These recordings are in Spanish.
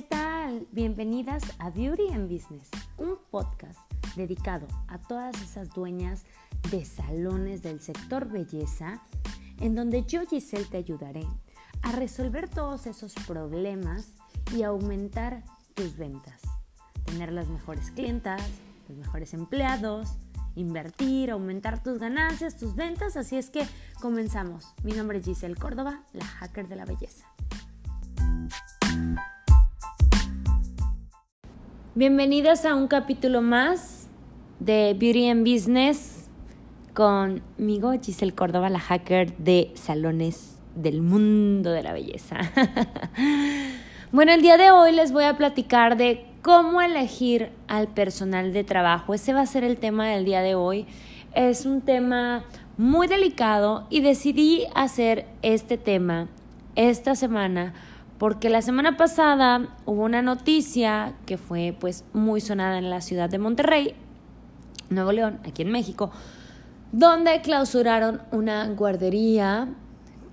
¿qué tal? Bienvenidas a Beauty and Business, un podcast dedicado a todas esas dueñas de salones del sector belleza, en donde yo, Giselle, te ayudaré a resolver todos esos problemas y aumentar tus ventas. Tener las mejores clientas, los mejores empleados, invertir, aumentar tus ganancias, tus ventas. Así es que comenzamos. Mi nombre es Giselle Córdoba, la hacker de la belleza. Bienvenidas a un capítulo más de Beauty and Business conmigo, Giselle Córdoba, la hacker de salones del mundo de la belleza. bueno, el día de hoy les voy a platicar de cómo elegir al personal de trabajo. Ese va a ser el tema del día de hoy. Es un tema muy delicado y decidí hacer este tema esta semana porque la semana pasada hubo una noticia que fue pues muy sonada en la ciudad de Monterrey, Nuevo León, aquí en México, donde clausuraron una guardería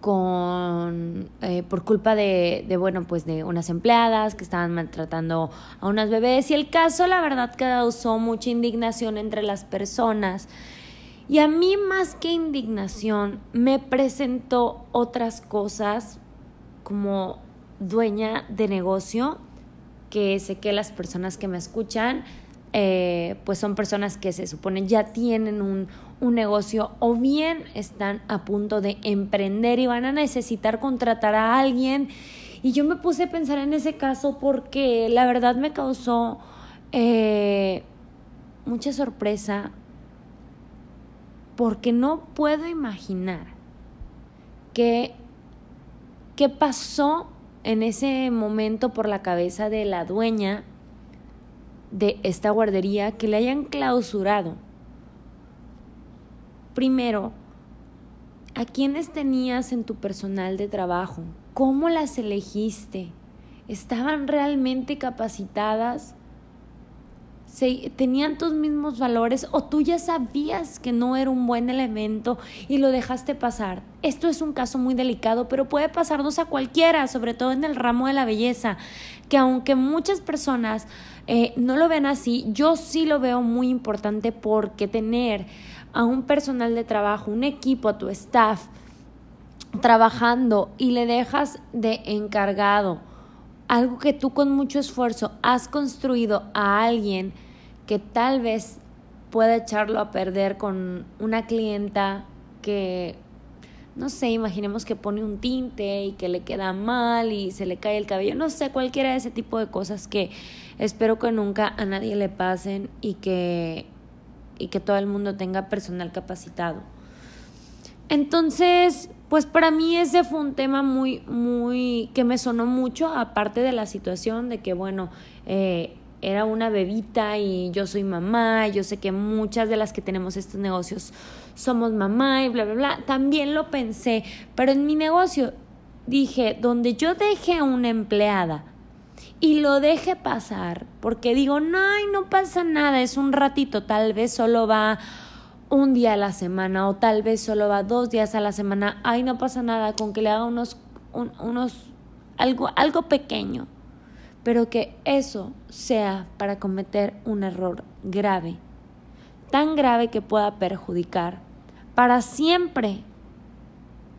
con eh, por culpa de, bueno pues de unas empleadas que estaban maltratando a unas bebés. Y el caso la verdad causó mucha indignación entre las personas. Y a mí más que indignación me presentó otras cosas como dueña de negocio, que sé que las personas que me escuchan, eh, pues son personas que se supone ya tienen un, un negocio o bien están a punto de emprender y van a necesitar contratar a alguien. Y yo me puse a pensar en ese caso porque la verdad me causó eh, mucha sorpresa porque no puedo imaginar qué, pasó en ese momento por la cabeza de la dueña de esta guardería que le hayan clausurado. Primero, ¿a quiénes tenías en tu personal de trabajo? ¿Cómo las elegiste? ¿Estaban realmente capacitadas? Tenían tus mismos valores o tú ya sabías que no era un buen elemento y lo dejaste pasar. Esto es un caso muy delicado, pero puede pasarnos a cualquiera, sobre todo en el ramo de la belleza, que aunque muchas personas eh, no lo ven así, yo sí lo veo muy importante porque tener a un personal de trabajo, un equipo, a tu staff, trabajando y le dejas de encargado algo que tú con mucho esfuerzo has construido a alguien que tal vez pueda echarlo a perder con una clienta que, no sé, imaginemos que pone un tinte y que le queda mal y se le cae el cabello, no sé, cualquiera de ese tipo de cosas que espero que nunca a nadie le pasen y que, y que todo el mundo tenga personal capacitado. Entonces, pues para mí ese fue un tema muy, muy, que me sonó mucho, aparte de la situación de que, bueno, eh, era una bebita y yo soy mamá, yo sé que muchas de las que tenemos estos negocios somos mamá y bla, bla, bla. También lo pensé, pero en mi negocio dije, donde yo deje a una empleada y lo deje pasar, porque digo, no, no pasa nada, es un ratito, tal vez solo va un día a la semana o tal vez solo va dos días a la semana, ay, no pasa nada con que le haga unos, unos, algo, algo pequeño, pero que eso sea para cometer un error grave, tan grave que pueda perjudicar para siempre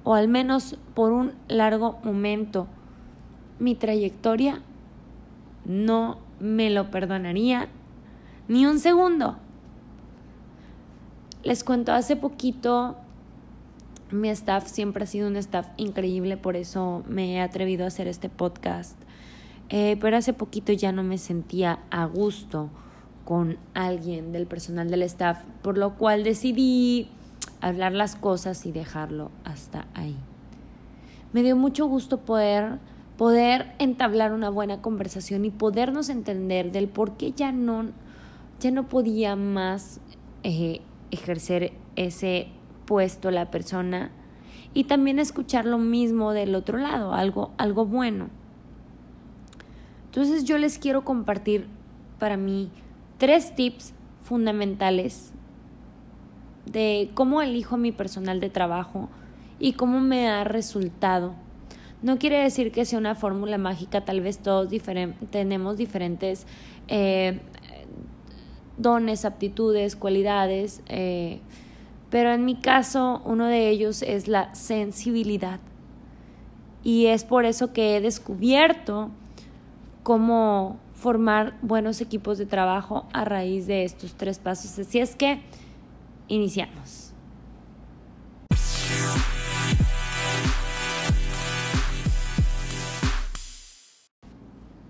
o al menos por un largo momento mi trayectoria, no me lo perdonaría ni un segundo. Les cuento, hace poquito mi staff siempre ha sido un staff increíble, por eso me he atrevido a hacer este podcast. Eh, pero hace poquito ya no me sentía a gusto con alguien del personal del staff, por lo cual decidí hablar las cosas y dejarlo hasta ahí. Me dio mucho gusto poder, poder entablar una buena conversación y podernos entender del por qué ya no, ya no podía más eh, ejercer ese puesto la persona y también escuchar lo mismo del otro lado, algo, algo bueno. Entonces yo les quiero compartir para mí tres tips fundamentales de cómo elijo mi personal de trabajo y cómo me ha resultado. No quiere decir que sea una fórmula mágica, tal vez todos tenemos diferentes eh, dones, aptitudes, cualidades, eh, pero en mi caso uno de ellos es la sensibilidad. Y es por eso que he descubierto cómo formar buenos equipos de trabajo a raíz de estos tres pasos. Así es que iniciamos.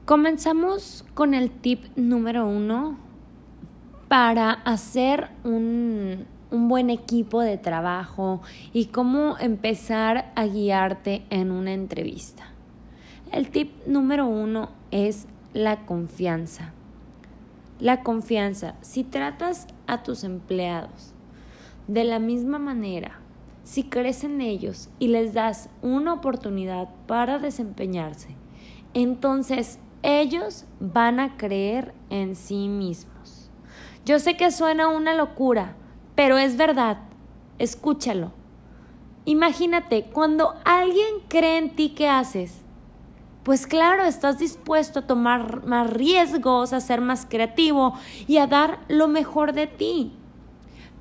Comenzamos con el tip número uno para hacer un, un, buen equipo de trabajo y cómo empezar a guiarte en una entrevista. El tip número uno es la confianza. La confianza. Si tratas a tus empleados de la misma manera, si crees en ellos y les das una oportunidad para desempeñarse, entonces ellos van a creer en sí mismos. Yo sé que suena una locura, pero es verdad. Escúchalo. Imagínate, cuando alguien cree en ti, ¿qué haces? Pues claro, estás dispuesto a tomar más riesgos, a ser más creativo y a dar lo mejor de ti.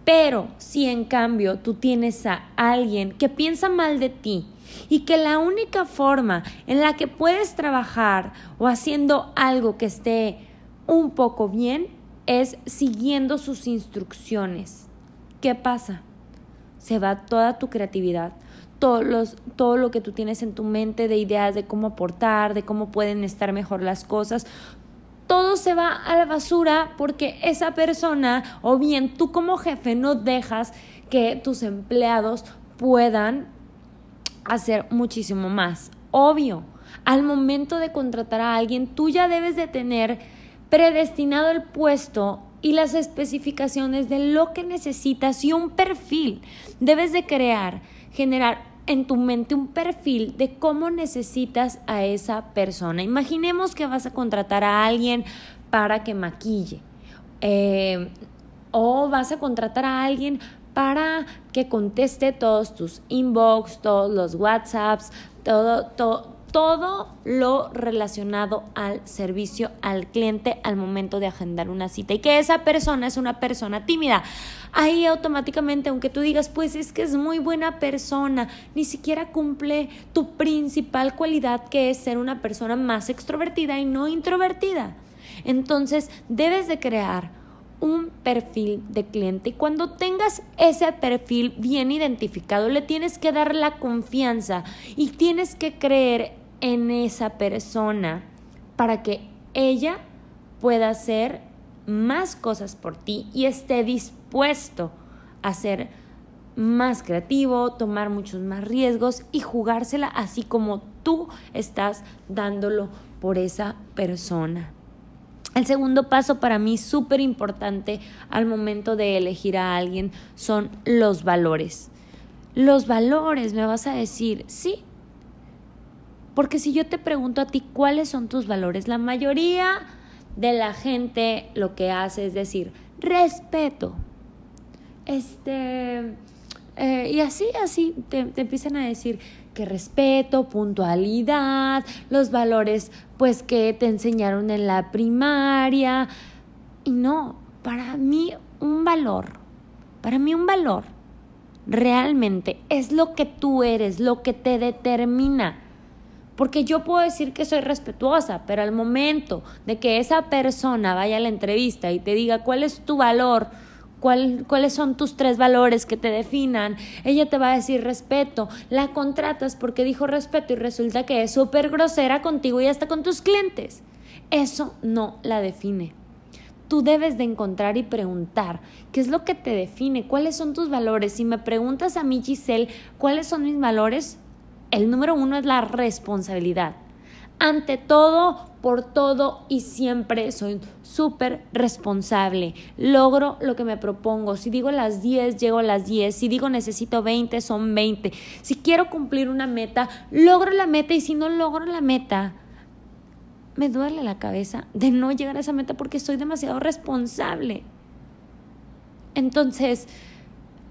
Pero si en cambio tú tienes a alguien que piensa mal de ti y que la única forma en la que puedes trabajar o haciendo algo que esté un poco bien es siguiendo sus instrucciones. ¿Qué pasa? Se va toda tu creatividad, todo, todo lo que tú tienes en tu mente de ideas de cómo aportar, de cómo pueden estar mejor las cosas, todo se va a la basura porque esa persona o bien tú como jefe no dejas que tus empleados puedan hacer muchísimo más. Obvio, al momento de contratar a alguien, tú ya debes de tener predestinado el puesto y las especificaciones de lo que necesitas y un perfil. Debes de crear, generar en tu mente un perfil de cómo necesitas a esa persona. Imaginemos que vas a contratar a alguien para que maquille. Eh, o vas a contratar a alguien para que conteste todos tus inbox, todos los WhatsApps, todo, todo, todo lo relacionado al servicio al cliente al momento de agendar una cita y que esa persona es una persona tímida. Ahí automáticamente, aunque tú digas, pues es que es muy buena persona, ni siquiera cumple tu principal cualidad que es ser una persona más extrovertida y no introvertida. Entonces, debes de crear un perfil de cliente y cuando tengas ese perfil bien identificado le tienes que dar la confianza y tienes que creer en esa persona para que ella pueda hacer más cosas por ti y esté dispuesto a ser más creativo, tomar muchos más riesgos y jugársela así como tú estás dándolo por esa persona. El segundo paso para mí súper importante al momento de elegir a alguien son los valores. Los valores, me vas a decir, sí. Porque si yo te pregunto a ti cuáles son tus valores, la mayoría de la gente lo que hace es decir, respeto. Este, eh, y así, así te, te empiezan a decir que respeto, puntualidad, los valores pues que te enseñaron en la primaria. Y no, para mí un valor, para mí un valor realmente es lo que tú eres, lo que te determina. Porque yo puedo decir que soy respetuosa, pero al momento de que esa persona vaya a la entrevista y te diga cuál es tu valor, cuáles son tus tres valores que te definan. Ella te va a decir respeto. La contratas porque dijo respeto y resulta que es súper grosera contigo y hasta con tus clientes. Eso no la define. Tú debes de encontrar y preguntar qué es lo que te define, cuáles son tus valores. Si me preguntas a mí, Giselle, cuáles son mis valores, el número uno es la responsabilidad ante todo, por todo y siempre soy súper responsable. Logro lo que me propongo. Si digo las 10, llego a las 10. Si digo necesito 20, son 20. Si quiero cumplir una meta, logro la meta y si no logro la meta, me duele la cabeza de no llegar a esa meta porque soy demasiado responsable. Entonces,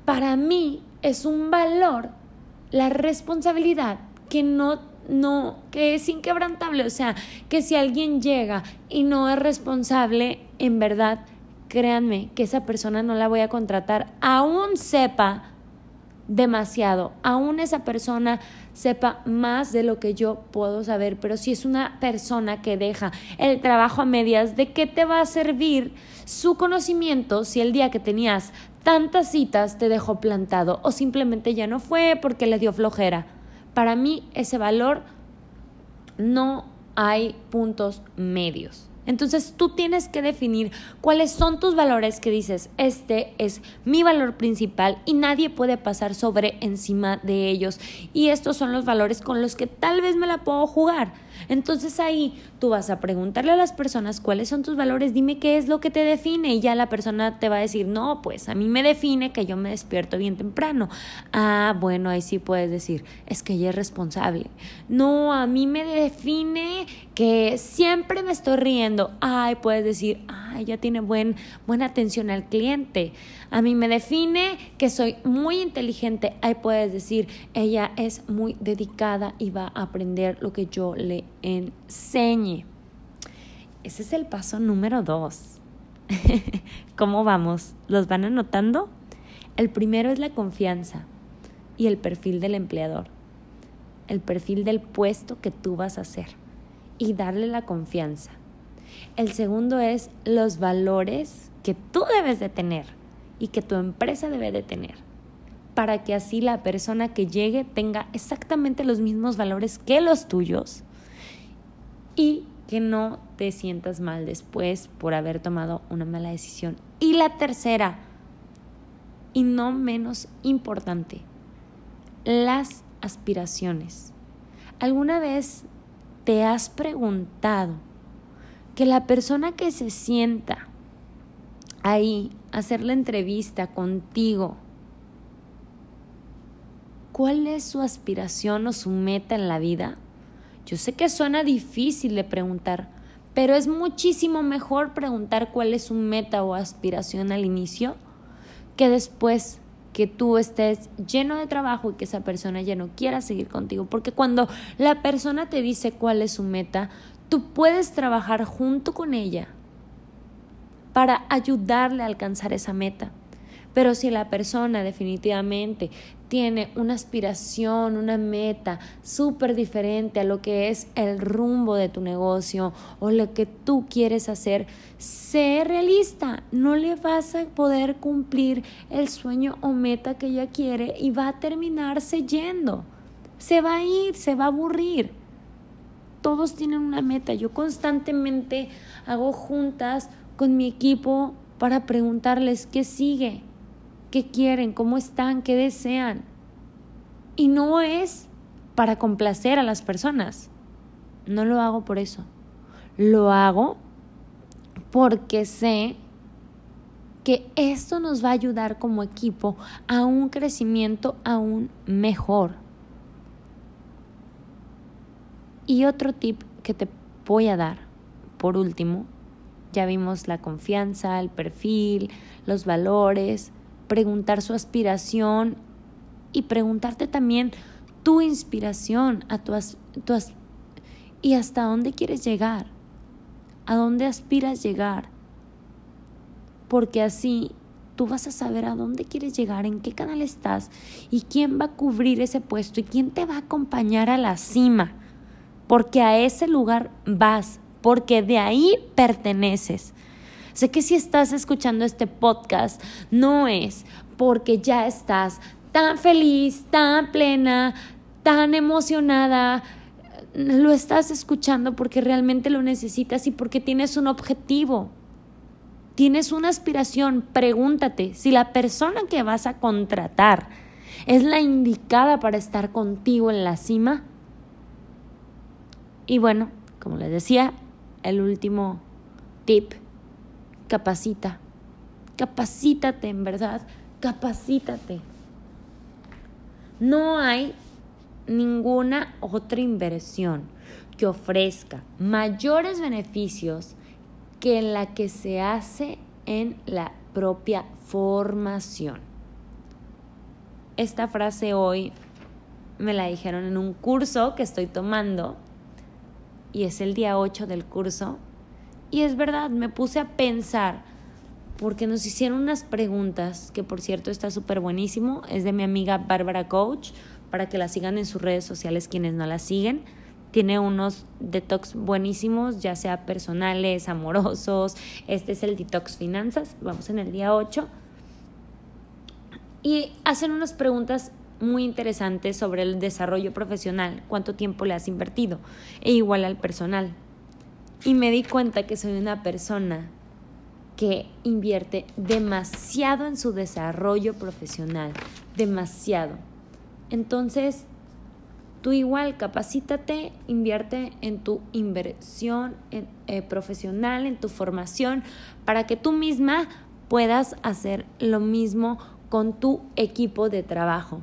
para mí es un valor la responsabilidad que no no, que es inquebrantable, o sea, que si alguien llega y no es responsable, en verdad, créanme que esa persona no la voy a contratar, aún sepa demasiado, aún esa persona sepa más de lo que yo puedo saber, pero si es una persona que deja el trabajo a medias, ¿de qué te va a servir su conocimiento si el día que tenías tantas citas te dejó plantado o simplemente ya no fue porque le dio flojera? Para mí ese valor no hay puntos medios. Entonces tú tienes que definir cuáles son tus valores que dices, este es mi valor principal y nadie puede pasar sobre encima de ellos. Y estos son los valores con los que tal vez me la puedo jugar. Entonces ahí tú vas a preguntarle a las personas cuáles son tus valores, dime qué es lo que te define y ya la persona te va a decir, no, pues a mí me define que yo me despierto bien temprano. Ah, bueno, ahí sí puedes decir, es que ella es responsable. No, a mí me define que siempre me estoy riendo. Ay, puedes decir, ay, ella tiene buen, buena atención al cliente. A mí me define que soy muy inteligente. Ahí puedes decir, ella es muy dedicada y va a aprender lo que yo le enseñe. Ese es el paso número dos. ¿Cómo vamos? ¿Los van anotando? El primero es la confianza y el perfil del empleador. El perfil del puesto que tú vas a hacer y darle la confianza. El segundo es los valores que tú debes de tener y que tu empresa debe de tener para que así la persona que llegue tenga exactamente los mismos valores que los tuyos y que no te sientas mal después por haber tomado una mala decisión. Y la tercera, y no menos importante, las aspiraciones. ¿Alguna vez te has preguntado que la persona que se sienta ahí hacer la entrevista contigo, ¿cuál es su aspiración o su meta en la vida? Yo sé que suena difícil de preguntar, pero es muchísimo mejor preguntar cuál es su meta o aspiración al inicio que después que tú estés lleno de trabajo y que esa persona ya no quiera seguir contigo. Porque cuando la persona te dice cuál es su meta, tú puedes trabajar junto con ella para ayudarle a alcanzar esa meta. Pero si la persona definitivamente tiene una aspiración, una meta súper diferente a lo que es el rumbo de tu negocio o lo que tú quieres hacer, sé realista. No le vas a poder cumplir el sueño o meta que ella quiere y va a terminarse yendo. Se va a ir, se va a aburrir. Todos tienen una meta. Yo constantemente hago juntas con mi equipo para preguntarles qué sigue, qué quieren, cómo están, qué desean. Y no es para complacer a las personas. No lo hago por eso. Lo hago porque sé que esto nos va a ayudar como equipo a un crecimiento aún mejor. Y otro tip que te voy a dar, por último, ya vimos la confianza, el perfil, los valores, preguntar su aspiración y preguntarte también tu inspiración a tu, y hasta dónde quieres llegar, a dónde aspiras llegar, porque así tú vas a saber a dónde quieres llegar, en qué canal estás y quién va a cubrir ese puesto y quién te va a acompañar a la cima, porque a ese lugar vas, porque de ahí perteneces. Sé que si estás escuchando este podcast no es porque ya estás tan feliz, tan plena, tan emocionada, lo estás escuchando porque realmente lo necesitas y porque tienes un objetivo. Tienes una aspiración, pregúntate si la persona que vas a contratar es la indicada para estar contigo en la cima. Y bueno, como les decía, el último tip, capacita. Capacítate, en verdad, capacítate. No hay ninguna otra inversión que ofrezca mayores beneficios que la que se hace en la propia formación. Esta frase hoy me la dijeron en un curso que estoy tomando y es el día 8 del curso. Y es verdad, me puse a pensar porque nos hicieron unas preguntas, que por cierto está súper buenísimo, es de mi amiga Bárbara Coach, para que la sigan en sus redes sociales quienes no la siguen. Tiene unos detox buenísimos, ya sea personales, amorosos. Este es el detox finanzas, vamos en el día 8. Y hacen unas preguntas muy interesantes sobre el desarrollo profesional, cuánto tiempo le has invertido, e igual al personal. Y me di cuenta que soy una persona que invierte demasiado en su desarrollo profesional, demasiado. Entonces, tú igual capacítate, invierte en tu inversión eh, profesional, en tu formación, para que tú misma puedas hacer lo mismo con tu equipo de trabajo.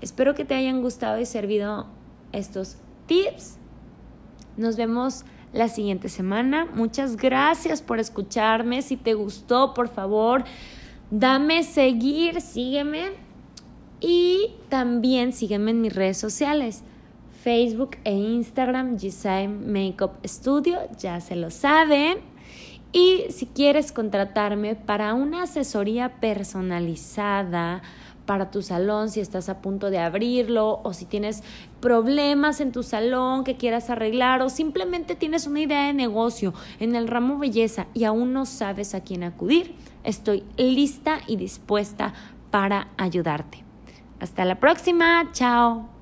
Espero que te hayan gustado y servido estos tips. Nos vemos la siguiente semana. Muchas gracias por escucharme. Si te gustó, por favor, dame seguir, sígueme. Y también sígueme en mis redes sociales. Facebook e Instagram, Gisaim Makeup Studio, ya se lo saben. Y si quieres contratarme para una asesoría personalizada, para tu salón, si estás a punto de abrirlo o si tienes problemas en tu salón que quieras arreglar o simplemente tienes una idea de negocio en el ramo belleza y aún no sabes a quién acudir, estoy lista y dispuesta para ayudarte. Hasta la próxima, chao.